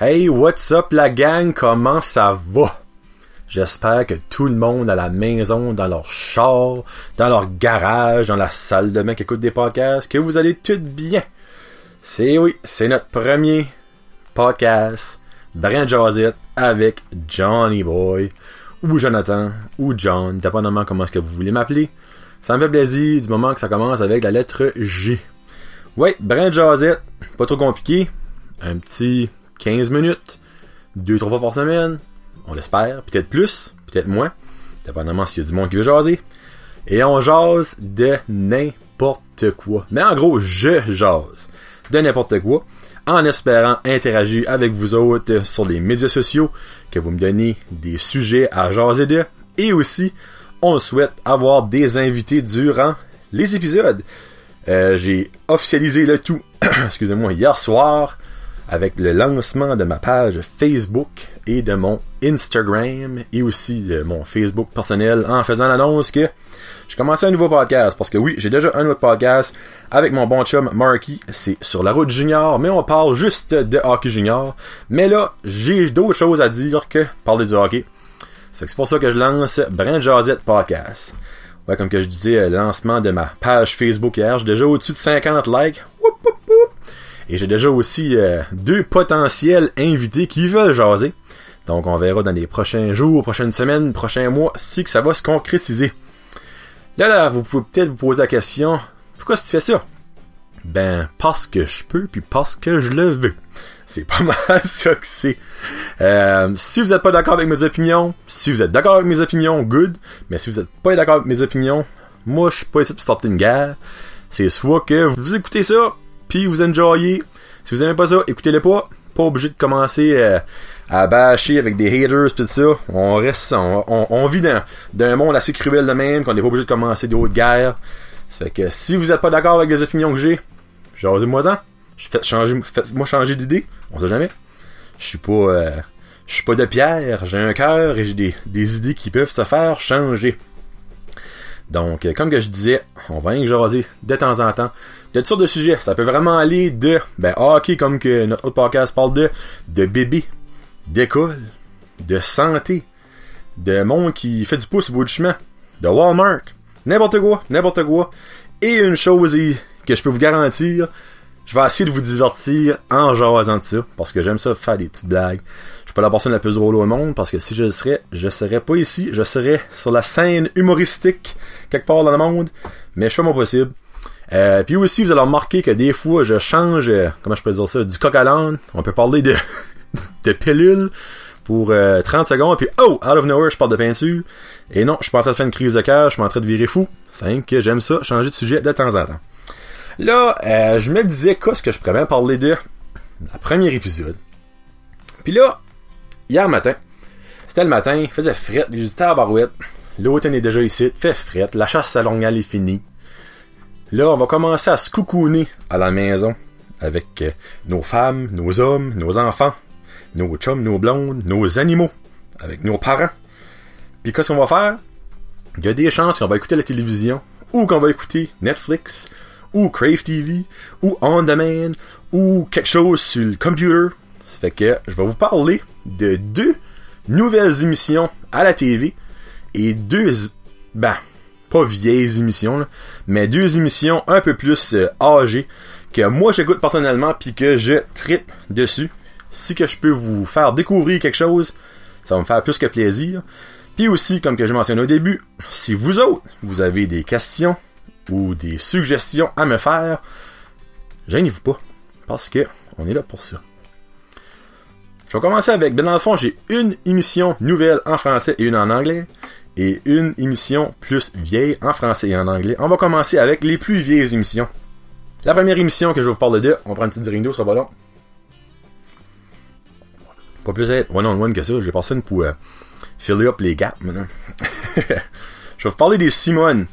Hey, what's up la gang? Comment ça va? J'espère que tout le monde à la maison, dans leur char, dans leur garage, dans la salle de bain qui écoute des podcasts, que vous allez tout bien. C'est oui, c'est notre premier podcast, Brand Josette avec Johnny Boy, ou Jonathan, ou John, dépendamment comment est-ce que vous voulez m'appeler. Ça me fait plaisir du moment que ça commence avec la lettre G. Ouais, Brand Josette, pas trop compliqué. Un petit 15 minutes, 2-3 fois par semaine, on l'espère, peut-être plus, peut-être moins, dépendamment s'il y a du monde qui veut jaser. Et on jase de n'importe quoi. Mais en gros, je jase de n'importe quoi, en espérant interagir avec vous autres sur les médias sociaux, que vous me donnez des sujets à jaser de, et aussi, on souhaite avoir des invités durant les épisodes. Euh, j'ai officialisé le tout, excusez-moi, hier soir, avec le lancement de ma page Facebook et de mon Instagram et aussi de mon Facebook personnel en faisant l'annonce que j'ai commencé un nouveau podcast parce que oui, j'ai déjà un autre podcast avec mon bon chum Marky, c'est sur la route junior, mais on parle juste de hockey junior. Mais là, j'ai d'autres choses à dire que parler du hockey. C'est pour ça que je lance Brand Jazette Podcast. Ouais, comme que je disais, lancement de ma page Facebook hier, j'ai déjà au-dessus de 50 likes. Et j'ai déjà aussi euh, deux potentiels invités qui veulent jaser. Donc on verra dans les prochains jours, prochaines semaines, prochains mois si que ça va se concrétiser. Là, là, vous pouvez peut-être vous poser la question, pourquoi tu fais ça? Ben, parce que je peux, puis parce que je le veux. C'est pas mal ça que c'est. Euh, si vous n'êtes pas d'accord avec mes opinions, si vous êtes d'accord avec mes opinions, good. Mais si vous n'êtes pas d'accord avec mes opinions, moi je suis pas ici pour starter une guerre. C'est soit que vous écoutez ça, puis vous enjoyez. Si vous aimez pas ça, écoutez-le pas. Pas obligé de commencer euh, à bâcher avec des haters pis tout ça. On reste, on, on, vit dans, un monde assez cruel de même, qu'on n'est pas obligé de commencer d'autres guerres. Ça fait que si vous êtes pas d'accord avec les opinions que j'ai, jasez-moi-en. Faites-moi changer d'idée. On sait jamais. Je suis pas, euh, je suis pas de pierre. J'ai un cœur et j'ai des, des idées qui peuvent se faire changer. Donc, euh, comme que je disais, on va rien jaser de temps en temps de toutes sortes de sujets. Ça peut vraiment aller de, ben, ok, comme que notre autre podcast parle de, de bébé, d'école, de santé, de monde qui fait du pouce au bout du chemin, de Walmart, n'importe quoi, n'importe quoi. Et une chose que je peux vous garantir, je vais essayer de vous divertir en jasant de ça, parce que j'aime ça faire des petites blagues. La personne la plus drôle au monde, parce que si je le serais, je serais pas ici, je serais sur la scène humoristique, quelque part dans le monde, mais je fais mon possible. Euh, puis aussi, vous allez remarquer que des fois, je change, euh, comment je peux dire ça, du coq à l'âne. On peut parler de, de pilule pour 30 euh, secondes, puis oh, out of nowhere, je parle de peinture. Et non, je suis pas en train de faire une crise de cœur, je suis en train de virer fou. C'est que j'aime ça, changer de sujet de temps en temps. Là, je me disais qu'est-ce que je pourrais bien parler de la premier épisode? Puis là, hier matin, c'était le matin, il faisait fret, j'ai dit tabarouette, l'automne est déjà ici, fait fret, la chasse saloniale est finie. Là, on va commencer à se coucouner à la maison avec euh, nos femmes, nos hommes, nos enfants, nos chums, nos blondes, nos animaux, avec nos parents. Puis qu'est-ce qu'on va faire? Il y a des chances qu'on va écouter la télévision, ou qu'on va écouter Netflix, ou Crave TV, ou On Demand, ou quelque chose sur le computer. Ça fait que je vais vous parler de deux nouvelles émissions à la TV et deux, ben, pas vieilles émissions, mais deux émissions un peu plus euh, âgées que moi j'écoute personnellement puis que je tripe dessus. Si que je peux vous faire découvrir quelque chose, ça va me faire plus que plaisir. Puis aussi, comme que je mentionné au début, si vous autres, vous avez des questions ou des suggestions à me faire, gênez-vous pas, parce que on est là pour ça. Je vais commencer avec, ben dans le fond, j'ai une émission nouvelle en français et une en anglais et une émission plus vieille en français et en anglais. On va commencer avec les plus vieilles émissions. La première émission que je vais vous parler de, on prend une petite drink d'eau, sera pas long. Pas plus être one on one que ça, j'ai passé une pour euh, fill up les gaps maintenant. je vais vous parler des Simone.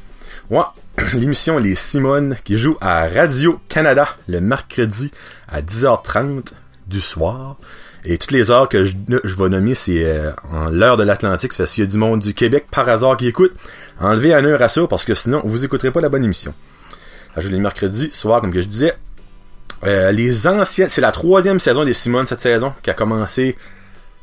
Ouais, l'émission Les Simone qui joue à Radio Canada le mercredi à 10h30 du soir. Et toutes les heures que je, vais nommer, c'est euh, en l'heure de l'Atlantique. Ça s'il y a du monde du Québec par hasard qui écoute, enlevez un heure à ça parce que sinon, vous écouterez pas la bonne émission. je les mercredis, soir, comme je disais. Euh, les anciennes, c'est la troisième saison des Simone cette saison qui a commencé.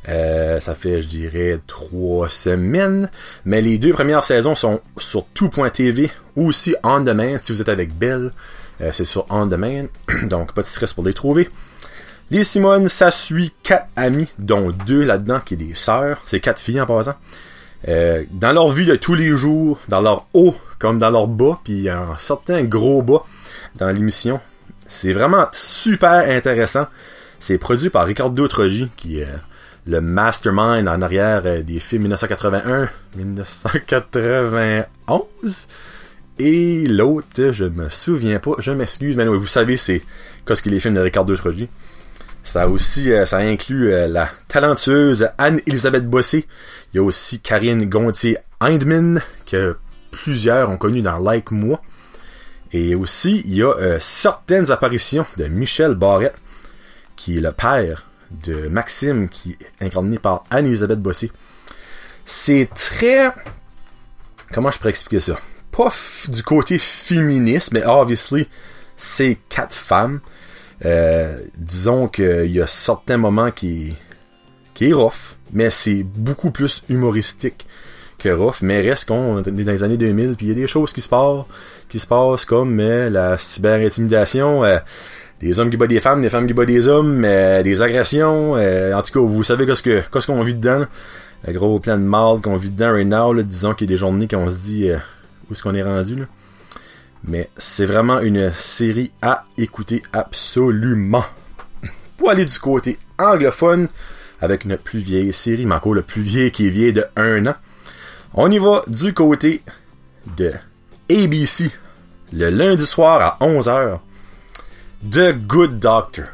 Euh, ça fait, je dirais, trois semaines. Mais les deux premières saisons sont sur tout.tv ou aussi On Demand. Si vous êtes avec Belle, c'est sur On Demand. Donc, pas de stress pour les trouver. Les Simone, ça suit quatre amis, dont deux là-dedans qui est des sœurs. C'est quatre filles en passant. Euh, dans leur vie de tous les jours, dans leur haut comme dans leur bas, puis un certain gros bas dans l'émission. C'est vraiment super intéressant. C'est produit par Ricardo Trogi, qui est le mastermind en arrière euh, des films 1981, 1991. Et l'autre, je me souviens pas, je m'excuse, mais vous savez, c'est qu'est-ce que les films de Ricardo Trogi. Ça aussi, euh, ça inclut euh, la talentueuse Anne-Elisabeth Bossé. Il y a aussi Karine Gontier-Hindman, que plusieurs ont connu dans Like Moi. Et aussi, il y a euh, certaines apparitions de Michel Barrette, qui est le père de Maxime, qui est incarné par Anne-Elisabeth Bossé. C'est très... Comment je pourrais expliquer ça? Pas du côté féministe, mais obviously, c'est quatre femmes. Euh, disons qu'il y a certains moments qui, qui est rough, mais c'est beaucoup plus humoristique que rough, mais reste qu'on est dans les années 2000, puis il y a des choses qui se passent, qui se passent comme euh, la cyber-intimidation, euh, des hommes qui battent des femmes, des femmes qui battent des hommes, des agressions, en tout cas, vous savez qu'est-ce que qu'on vit dedans, le gros plan de mal qu'on vit dedans right now, disons qu'il y a des journées qu'on se dit où est-ce qu'on est rendu là. Mais c'est vraiment une série à écouter absolument. Pour aller du côté anglophone, avec une plus vieille série, mais encore le plus vieille qui est vieille de un an, on y va du côté de ABC, le lundi soir à 11h, The Good Doctor.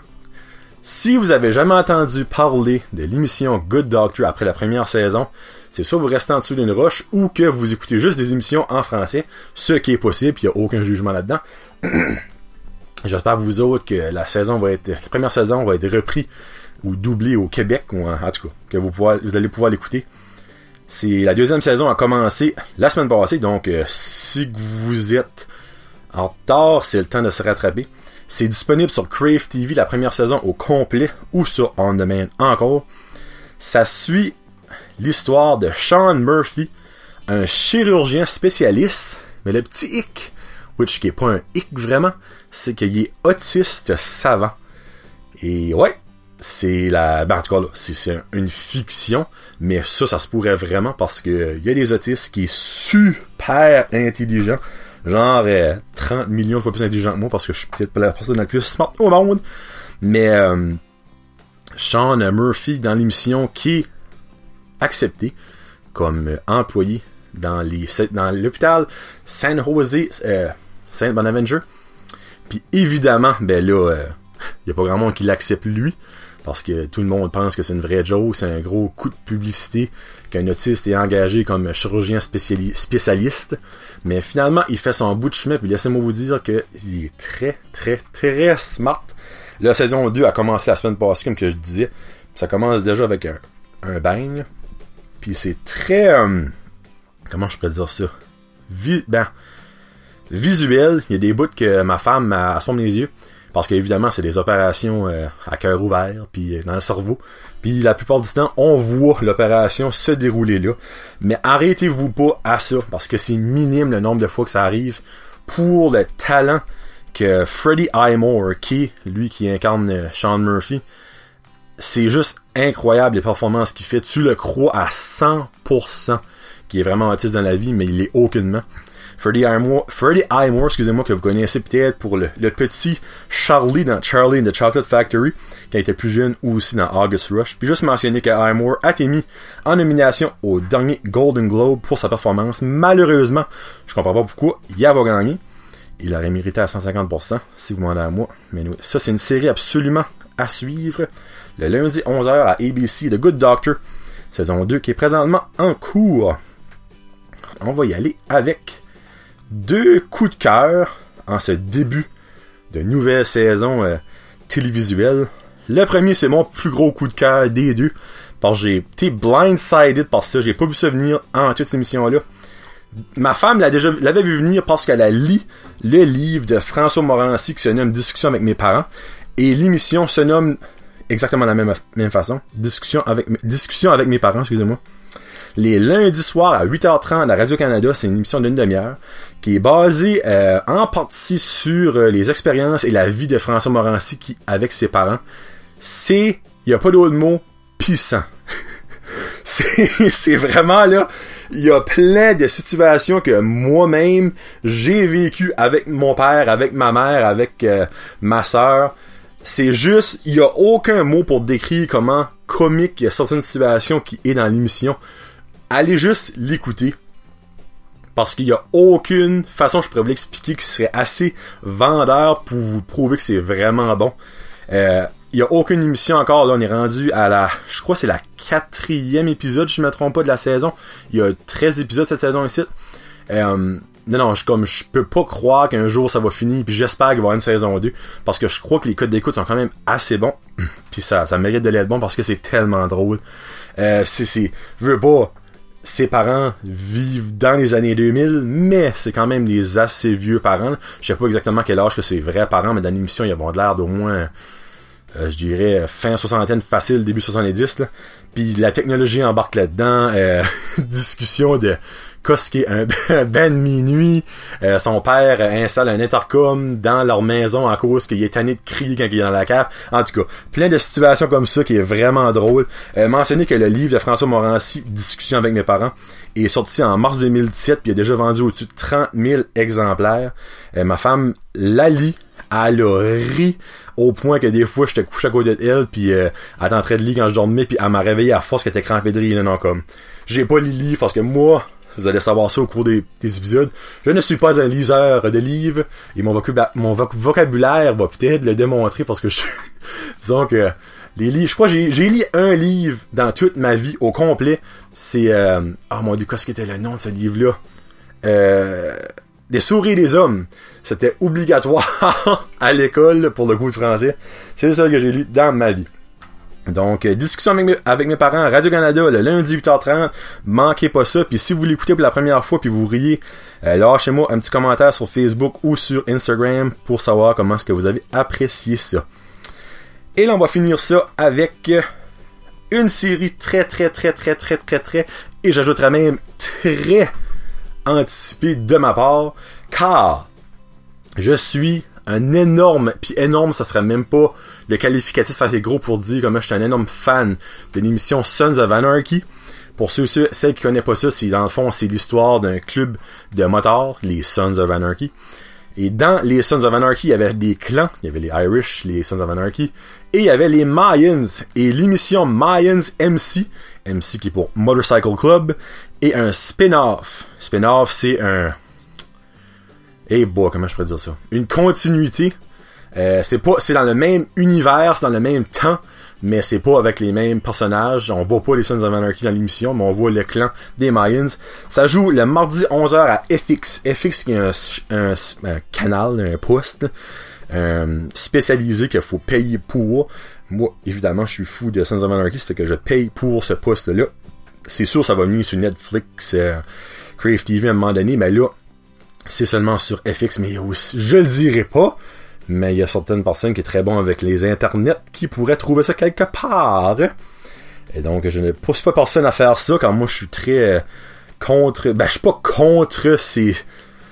Si vous avez jamais entendu parler de l'émission Good Doctor après la première saison, c'est soit vous restez en dessous d'une roche ou que vous écoutez juste des émissions en français, ce qui est possible, il n'y a aucun jugement là-dedans. J'espère vous autres que la saison va être, la première saison va être reprise ou doublée au Québec, ou en, tout cas, que vous, vous allez pouvoir l'écouter. C'est la deuxième saison a commencé la semaine passée, donc euh, si vous êtes en retard, c'est le temps de se rattraper. C'est disponible sur Crave TV la première saison au complet ou sur On Demand encore. Ça suit l'histoire de Sean Murphy, un chirurgien spécialiste, mais le petit hic, which qui est pas un hic vraiment, c'est qu'il est autiste savant. Et ouais, c'est la. Ben, en tout cas, là, c'est une fiction, mais ça, ça se pourrait vraiment parce que il y a des autistes qui sont super intelligents. Genre 30 euh, millions de fois plus intelligents que moi parce que je suis peut-être pas la personne la plus smart au monde. Mais euh, Sean Murphy dans l'émission qui accepté comme euh, employé dans l'hôpital San Jose euh, Saint Bonaventure. Puis évidemment, ben là, il euh, y a pas grand monde qui l'accepte lui parce que tout le monde pense que c'est une vraie joke, c'est un gros coup de publicité qu'un autiste est engagé comme chirurgien spécialiste. Mais finalement, il fait son bout de chemin, puis laissez-moi vous dire qu'il est très, très, très smart. La saison 2 a commencé la semaine passée, comme que je disais. Ça commence déjà avec un, un bang. Puis c'est très... Euh, comment je peux dire ça? ben, visuel. Il y a des bouts que ma femme assomme les yeux. Parce qu'évidemment, c'est des opérations euh, à cœur ouvert, puis euh, dans le cerveau. Puis la plupart du temps, on voit l'opération se dérouler là. Mais arrêtez-vous pas à ça, parce que c'est minime le nombre de fois que ça arrive pour le talent que Freddie Highmore, qui lui qui incarne Sean Murphy, c'est juste incroyable les performances qu'il fait. Tu le crois à 100% qu'il est vraiment autiste dans la vie, mais il est aucunement. Freddie Highmore, Freddie excusez-moi, que vous connaissez peut-être pour le, petit Charlie dans Charlie and the Chocolate Factory, qui était plus jeune, ou aussi dans August Rush. Puis juste mentionner que Highmore a été mis en nomination au dernier Golden Globe pour sa performance. Malheureusement, je comprends pas pourquoi, il a pas gagné. Il aurait mérité à 150%, si vous demandez à moi. Mais ça, c'est une série absolument à suivre le lundi 11h à ABC, The Good Doctor, saison 2 qui est présentement en cours. On va y aller avec deux coups de cœur en ce début de nouvelle saison euh, télévisuelle. Le premier, c'est mon plus gros coup de cœur des deux. Parce que j'ai été blindsided par ça. J'ai pas vu ça venir en toute émission-là. Ma femme l'avait vu venir parce qu'elle a lu le livre de François Morancy qui se nomme Discussion avec mes parents. Et l'émission se nomme exactement la même, même façon. Discussion avec, discussion avec mes parents, excusez-moi. Les lundis soirs à 8h30 à Radio-Canada, c'est une émission d'une demi-heure qui est basée euh, en partie sur euh, les expériences et la vie de François Morancy qui, avec ses parents. C'est, il y a pas d'autre mot, pissant. c'est vraiment là, il y a plein de situations que moi-même j'ai vécu avec mon père, avec ma mère, avec euh, ma sœur. C'est juste, il y a aucun mot pour décrire comment comique il y a certaines situations qui est dans l'émission. Allez juste l'écouter. Parce qu'il y a aucune façon, je pourrais vous l'expliquer, qui serait assez vendeur pour vous prouver que c'est vraiment bon. Euh, il y a aucune émission encore. Là, on est rendu à la, je crois, c'est la quatrième épisode, je ne me trompe pas, de la saison. Il y a 13 épisodes cette saison ici. Euh, non, non, je, comme, je peux pas croire qu'un jour ça va finir, puis j'espère qu'il va y avoir une saison 2, parce que je crois que les codes d'écoute sont quand même assez bons, puis ça, ça mérite de l'être bon parce que c'est tellement drôle. Euh, c'est, c'est, veux pas, ses parents vivent dans les années 2000, mais c'est quand même des assez vieux parents. Je sais pas exactement quel âge que c'est vrais parents, mais dans l'émission, ils vont de l'air d'au moins je dirais fin soixantaine facile, début 70. Là. Puis la technologie embarque là-dedans. Euh, discussion de qu'est-ce un ben minuit. Euh, son père installe un intercom dans leur maison en cause qu'il est tanné de crier quand il est dans la cave. En tout cas, plein de situations comme ça qui est vraiment drôle. Euh, que le livre de François Morancy, Discussion avec mes parents, est sorti en mars 2017 puis il a déjà vendu au-dessus de 30 000 exemplaires. ma femme la lit elle a ri au point que des fois j'étais couché à côté d'elle puis euh, elle était en train de lire quand je dormais puis elle m'a réveillé à force qu'elle était crampée de rire non comme j'ai pas lu livre parce que moi vous allez savoir ça au cours des, épisodes je ne suis pas un liseur de livres et mon, mon vocabulaire va peut-être le démontrer parce que je disons que les livres je crois j'ai j'ai lu un livre dans toute ma vie au complet c'est euh, oh mon dieu qu'est-ce qu'était le nom de ce livre là euh des souris des hommes. C'était obligatoire à l'école pour le cours de français. C'est le seul que j'ai lu dans ma vie. Donc, euh, discussion avec mes, parents, Radio-Canada, le lundi 8h30, manquez pas ça, puis si vous l'écoutez pour la première fois, puis vous riez, euh, lâchez-moi un petit commentaire sur Facebook ou sur Instagram pour savoir comment est-ce que vous avez apprécié ça. Et là, on va finir ça avec une série très, très, très, très, très, très, très, et j'ajouterais même très anticipé de ma part, car je suis un énorme, puis énorme, ça serait même pas le qualificatif assez gros pour dire comment je suis un énorme fan de l'émission Sons of Anarchy. Pour ceux, ceux celles qui connaissent pas ça, c'est dans le fond, c'est l'histoire d'un club de motards, les Sons of Anarchy. Et dans les Sons of Anarchy, il y avait des clans, il y avait les Irish, les Sons of Anarchy, et il y avait les Mayans. Et l'émission Mayans MC, MC qui est pour Motorcycle Club, et un spin-off. Spin-off, c'est un... Eh boy, comment je pourrais dire ça? Une continuité. Euh, c'est pas, c'est dans le même univers, c'est dans le même temps, mais c'est pas avec les mêmes personnages. On voit pas les Sons of Anarchy dans l'émission, mais on voit le clan des Mayans. Ça joue le mardi 11h à FX. FX qui est un, canal, un poste euh, spécialisé qu'il faut payer pour. Moi, évidemment, je suis fou de Sons of Anarchy, c'est que je paye pour ce poste-là c'est sûr ça va venir sur Netflix, euh, Crave TV à un moment donné, mais là, c'est seulement sur FX, mais je le dirai pas, mais il y a certaines personnes qui sont très bons avec les internets qui pourraient trouver ça quelque part. Et donc, je ne pousse pas personne à faire ça quand moi je suis très euh, contre. Ben, je suis pas contre ces.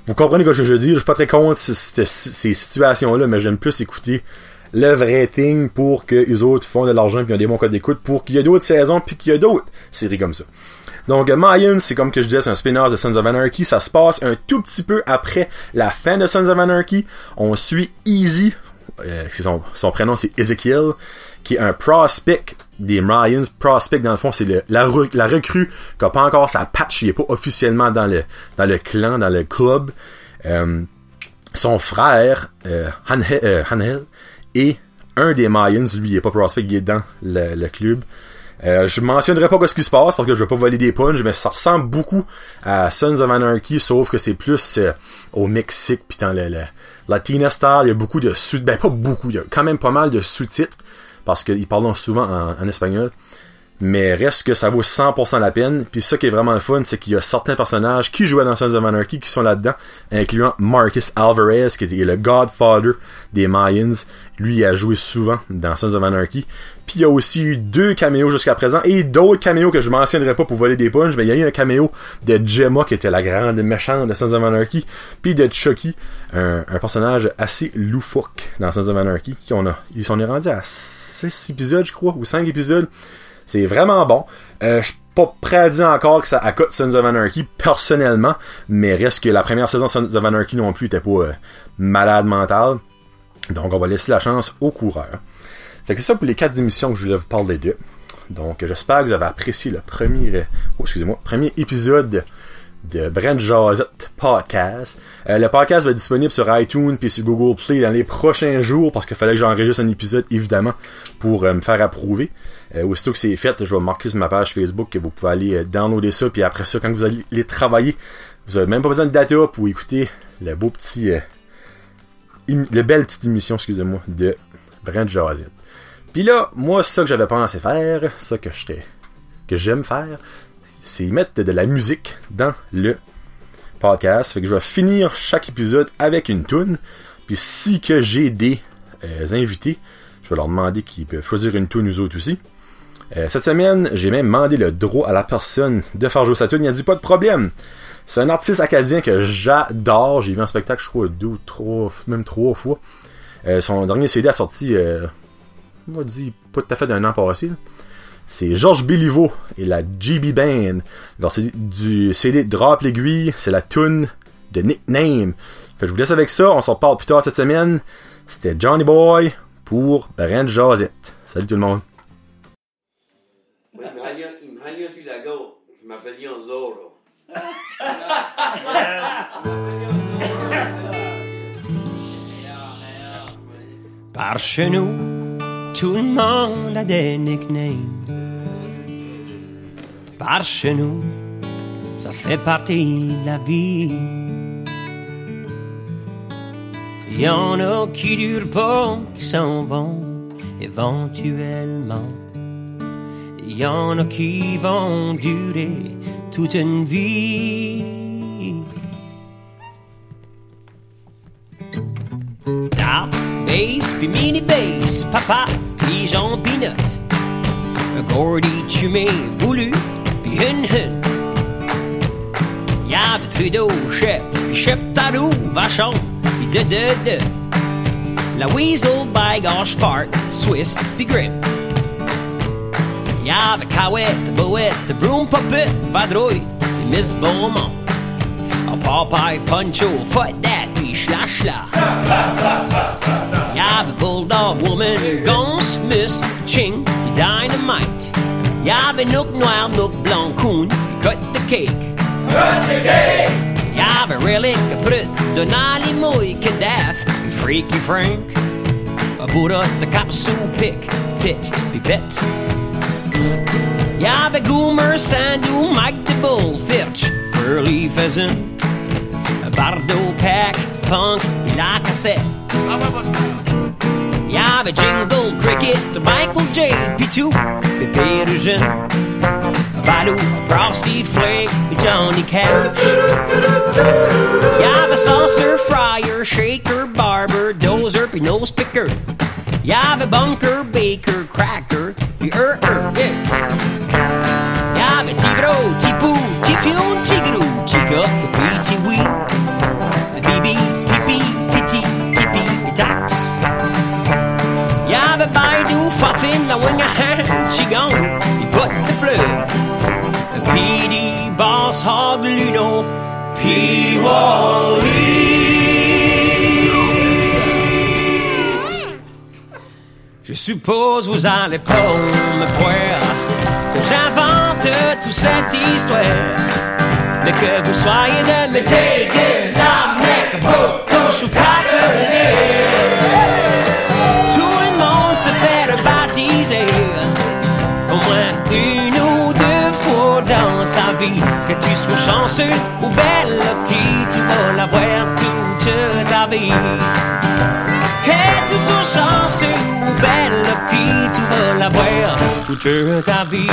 Vous comprenez ce que je veux dire? Je suis pas très contre ces situations-là, mais j'aime plus écouter le vrai thing pour que les autres font de l'argent puis ont des bons codes d'écoute pour qu'il y ait d'autres saisons puis qu'il y ait d'autres séries comme ça. Donc Mayans, c'est comme que je disais, c'est un spin-off de Sons of Anarchy. Ça se passe un tout petit peu après la fin de Sons of Anarchy. On suit Easy, euh, son, prénom c'est Ezekiel, qui est un prospect des Mayans. Prospect, dans le fond, c'est la, recrue qui n'a pas encore sa patch, il est pas officiellement dans le, dans le clan, dans le club. Euh, son frère, euh, Hanhel, euh, et un des Mayans, lui, il est pas prospect, il est dans le, club. Euh, je mentionnerai pas ce qui se passe parce que je veux pas voler des punches, mais ça ressemble beaucoup à Sons of Anarchy, sauf que c'est plus euh, au Mexique puis dans le, le Latina il y a beaucoup de sous ben pas beaucoup, il y a quand même pas mal de sous-titres parce qu'ils parlent souvent en, espagnol. Mais reste que ça vaut 100% la peine. Puis ça qui est vraiment le fun, c'est qu'il y a certains personnages qui jouaient dans Sons of Anarchy qui sont là-dedans, incluant Marcus Alvarez, qui est le Godfather des Mayans. Lui, il a joué souvent dans Sons of Anarchy. Puis il y a aussi eu deux caméos jusqu'à présent et d'autres caméos que je mentionnerai pas pour voler des punches, mais il y a eu un caméo de Gemma qui était la grande méchante de Sons of Anarchy, puis de Chucky, un, personnage assez loufoque dans Sons of Anarchy, qui on a, ils sont rendus à 6 épisodes, je crois, ou 5 épisodes. C'est vraiment bon. Euh, je suis pas prêt à dire encore que ça accote Sons of Anarchy personnellement, mais reste que la première saison de Sons of Anarchy non plus était pas euh, malade mental. Donc on va laisser la chance au coureur. Fait que c'est ça pour les quatre émissions que je voulais vous parler de. Donc, j'espère que vous avez apprécié le premier, oh, excusez-moi, premier épisode de Brent Jazette Podcast. Euh, le podcast va être disponible sur iTunes puis sur Google Play dans les prochains jours parce qu'il fallait que j'enregistre un épisode, évidemment, pour euh, me faire approuver. Euh, aussitôt que c'est fait, je vais marquer sur ma page Facebook que vous pouvez aller downloader ça puis après ça, quand vous allez travailler, vous avez même pas besoin de data pour écouter le beau petit... le belle petite émission, excusez-moi, de Brent Jazette. Puis là, moi, ça que j'avais pensé faire, ça que je que j'aime faire, c'est mettre de la musique dans le podcast. Fait que je vais finir chaque épisode avec une tune. Puis si que j'ai des euh, invités, je vais leur demander qu'ils peuvent choisir une tune nous autres aussi. Euh, cette semaine, j'ai même demandé le droit à la personne de faire jouer sa tune. Il a dit pas de problème. C'est un artiste acadien que j'adore. J'ai vu un spectacle, je crois, deux ou trois, même trois fois. Euh, son dernier CD a sorti on va dire pas tout à fait d'un an passé. C'est Georges Béliveau et la GB Band. Alors c'est du CD Drop l'aiguille, c'est la tune de Nickname. Fait je vous laisse avec ça, on s'en reparle plus tard cette semaine. C'était Johnny Boy pour Brent Josette. Salut tout le monde. Il me sur la. Je Zorro. Par chez nous tout le monde a des nicknames. Par chez nous, ça fait partie de la vie. Il y en a qui durent pas, qui s'en vont éventuellement. Il y en a qui vont durer toute une vie. Now, bass, puis mini bass, papa, Jean Pinot. Gordy Tumé, Boulu, puis Hun Hun. Y'avait Trudeau, Shep, puis Shep Tarou, Vachon, puis de de de. La Weasel, Bygorge, Fart, Swiss, puis Grim. Y'avait Cowette, Boette, Broom Puppet, Vadrouille, puis Miss Beaumont. A Popeye, Poncho, Foot that, puis Schla Schla. Bulldog Woman, Gone Miss ching, dynamite. Jeg vil nok noir, nok blancon, cut the cake. Cut the cake! Jeg vil relikke brød, donali moike you freaky frank. Og butter the kapsu pick, pit, pipet. Jeg been goomer sandu, Mike the bull, firch, furly pheasant. Bardo pack, punk, like I said. Cassette. Y'avait Jingle Cricket, Michael J. P2, Pepe Eugène, Balou, Frosty Flake, Johnny Cash. Y'avait Saucer, Fryer, Shaker, Barber, Dozer, puis Nose Picker. Y'avait Bunker, Baker, Cracker, puis Er Er, yeah. Je suppose vous allez pas me croire que j'invente toute cette histoire. Mais que vous soyez de me taker la mec beaucoup sous Tout le monde se fait baptiser au moins une ou Que tu sois chanceux ou belle, qui tu vas l'avoir toute ta vie. Que tu sois chanceux ou belle, qui tu veux la voir toute toute ta vie.